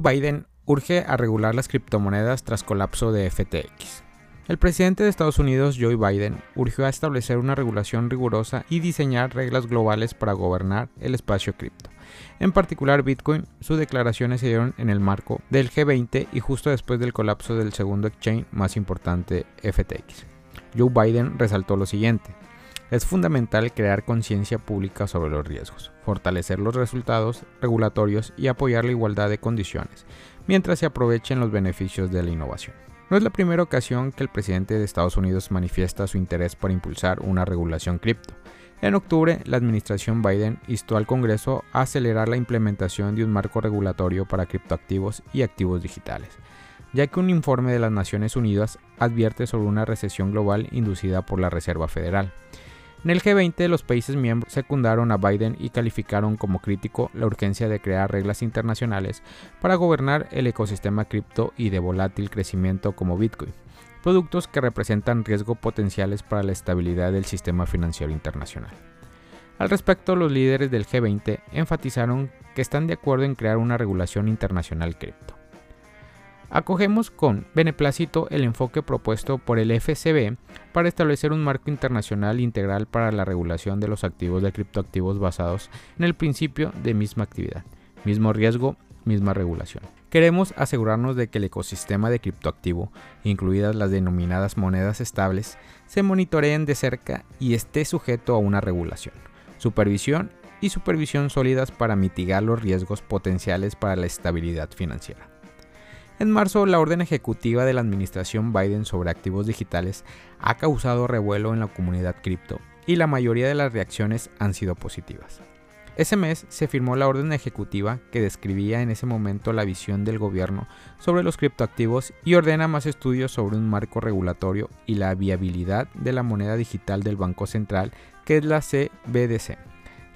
Biden urge a regular las criptomonedas tras colapso de FTX. El presidente de Estados Unidos, Joe Biden, urgió a establecer una regulación rigurosa y diseñar reglas globales para gobernar el espacio cripto. En particular Bitcoin, sus declaraciones se dieron en el marco del G20 y justo después del colapso del segundo exchange más importante, FTX. Joe Biden resaltó lo siguiente. Es fundamental crear conciencia pública sobre los riesgos, fortalecer los resultados regulatorios y apoyar la igualdad de condiciones, mientras se aprovechen los beneficios de la innovación. No es la primera ocasión que el presidente de Estados Unidos manifiesta su interés por impulsar una regulación cripto. En octubre, la administración Biden instó al Congreso a acelerar la implementación de un marco regulatorio para criptoactivos y activos digitales, ya que un informe de las Naciones Unidas advierte sobre una recesión global inducida por la Reserva Federal. En el G20 los países miembros secundaron a Biden y calificaron como crítico la urgencia de crear reglas internacionales para gobernar el ecosistema cripto y de volátil crecimiento como Bitcoin, productos que representan riesgo potenciales para la estabilidad del sistema financiero internacional. Al respecto, los líderes del G20 enfatizaron que están de acuerdo en crear una regulación internacional cripto. Acogemos con beneplácito el enfoque propuesto por el FCB para establecer un marco internacional integral para la regulación de los activos de criptoactivos basados en el principio de misma actividad, mismo riesgo, misma regulación. Queremos asegurarnos de que el ecosistema de criptoactivo, incluidas las denominadas monedas estables, se monitoreen de cerca y esté sujeto a una regulación, supervisión y supervisión sólidas para mitigar los riesgos potenciales para la estabilidad financiera. En marzo, la orden ejecutiva de la administración Biden sobre activos digitales ha causado revuelo en la comunidad cripto y la mayoría de las reacciones han sido positivas. Ese mes se firmó la orden ejecutiva que describía en ese momento la visión del gobierno sobre los criptoactivos y ordena más estudios sobre un marco regulatorio y la viabilidad de la moneda digital del Banco Central que es la CBDC.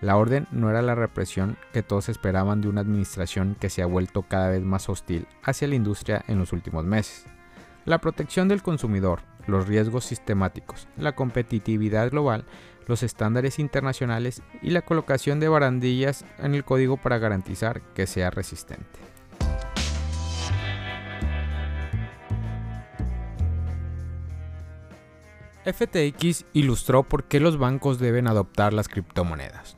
La orden no era la represión que todos esperaban de una administración que se ha vuelto cada vez más hostil hacia la industria en los últimos meses. La protección del consumidor, los riesgos sistemáticos, la competitividad global, los estándares internacionales y la colocación de barandillas en el código para garantizar que sea resistente. FTX ilustró por qué los bancos deben adoptar las criptomonedas.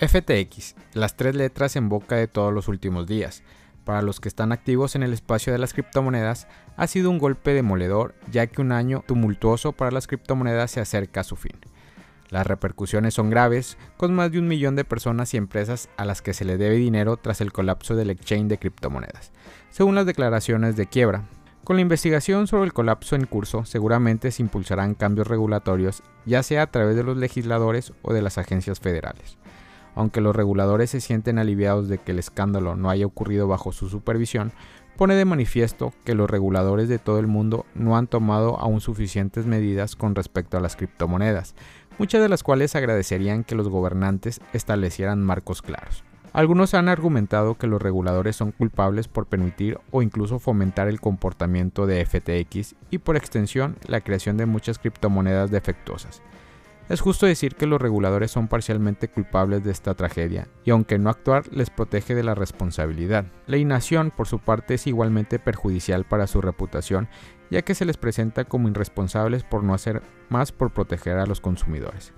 FTX, las tres letras en boca de todos los últimos días. Para los que están activos en el espacio de las criptomonedas, ha sido un golpe demoledor ya que un año tumultuoso para las criptomonedas se acerca a su fin. Las repercusiones son graves, con más de un millón de personas y empresas a las que se le debe dinero tras el colapso del exchange de criptomonedas, según las declaraciones de quiebra. Con la investigación sobre el colapso en curso, seguramente se impulsarán cambios regulatorios, ya sea a través de los legisladores o de las agencias federales. Aunque los reguladores se sienten aliviados de que el escándalo no haya ocurrido bajo su supervisión, pone de manifiesto que los reguladores de todo el mundo no han tomado aún suficientes medidas con respecto a las criptomonedas, muchas de las cuales agradecerían que los gobernantes establecieran marcos claros. Algunos han argumentado que los reguladores son culpables por permitir o incluso fomentar el comportamiento de FTX y por extensión la creación de muchas criptomonedas defectuosas. Es justo decir que los reguladores son parcialmente culpables de esta tragedia, y aunque no actuar les protege de la responsabilidad. La inacción, por su parte, es igualmente perjudicial para su reputación, ya que se les presenta como irresponsables por no hacer más por proteger a los consumidores.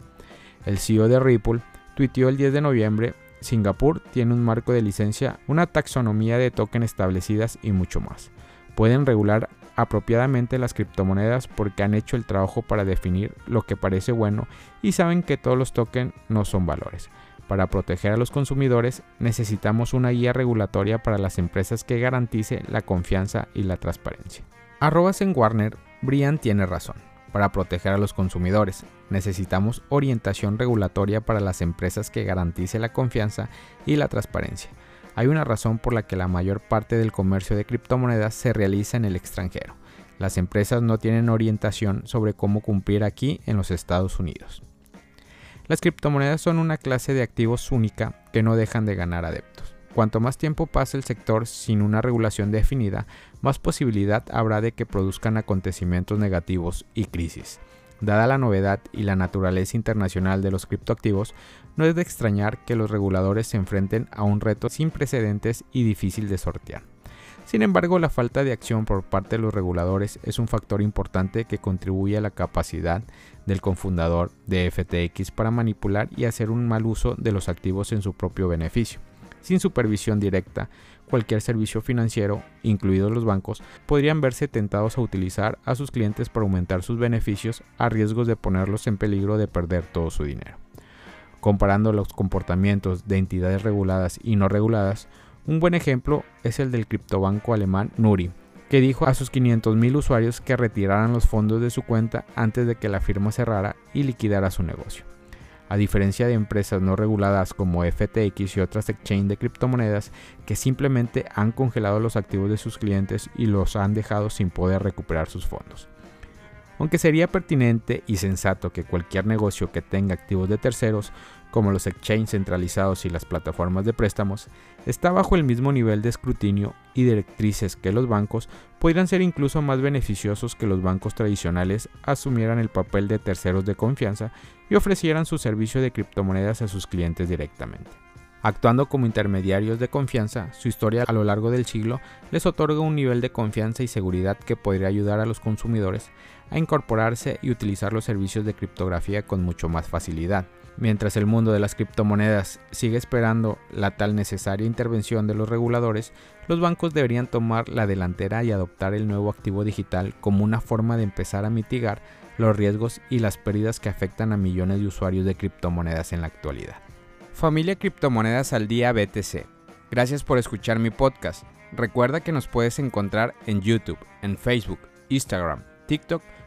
El CEO de Ripple tuiteó el 10 de noviembre, Singapur tiene un marco de licencia, una taxonomía de token establecidas y mucho más. Pueden regular apropiadamente las criptomonedas porque han hecho el trabajo para definir lo que parece bueno y saben que todos los tokens no son valores. Para proteger a los consumidores necesitamos una guía regulatoria para las empresas que garantice la confianza y la transparencia. Arrobas en Warner, Brian tiene razón. Para proteger a los consumidores necesitamos orientación regulatoria para las empresas que garantice la confianza y la transparencia. Hay una razón por la que la mayor parte del comercio de criptomonedas se realiza en el extranjero. Las empresas no tienen orientación sobre cómo cumplir aquí en los Estados Unidos. Las criptomonedas son una clase de activos única que no dejan de ganar adeptos. Cuanto más tiempo pase el sector sin una regulación definida, más posibilidad habrá de que produzcan acontecimientos negativos y crisis. Dada la novedad y la naturaleza internacional de los criptoactivos, no es de extrañar que los reguladores se enfrenten a un reto sin precedentes y difícil de sortear. Sin embargo, la falta de acción por parte de los reguladores es un factor importante que contribuye a la capacidad del confundador de FTX para manipular y hacer un mal uso de los activos en su propio beneficio. Sin supervisión directa, cualquier servicio financiero, incluidos los bancos, podrían verse tentados a utilizar a sus clientes para aumentar sus beneficios a riesgos de ponerlos en peligro de perder todo su dinero. Comparando los comportamientos de entidades reguladas y no reguladas, un buen ejemplo es el del criptobanco alemán Nuri, que dijo a sus 500.000 usuarios que retiraran los fondos de su cuenta antes de que la firma cerrara y liquidara su negocio. A diferencia de empresas no reguladas como FTX y otras exchange de criptomonedas que simplemente han congelado los activos de sus clientes y los han dejado sin poder recuperar sus fondos. Aunque sería pertinente y sensato que cualquier negocio que tenga activos de terceros, como los exchanges centralizados y las plataformas de préstamos, está bajo el mismo nivel de escrutinio y directrices que los bancos, podrían ser incluso más beneficiosos que los bancos tradicionales asumieran el papel de terceros de confianza y ofrecieran su servicio de criptomonedas a sus clientes directamente. Actuando como intermediarios de confianza, su historia a lo largo del siglo les otorga un nivel de confianza y seguridad que podría ayudar a los consumidores a incorporarse y utilizar los servicios de criptografía con mucho más facilidad. Mientras el mundo de las criptomonedas sigue esperando la tal necesaria intervención de los reguladores, los bancos deberían tomar la delantera y adoptar el nuevo activo digital como una forma de empezar a mitigar los riesgos y las pérdidas que afectan a millones de usuarios de criptomonedas en la actualidad. Familia Criptomonedas al Día BTC. Gracias por escuchar mi podcast. Recuerda que nos puedes encontrar en YouTube, en Facebook, Instagram, TikTok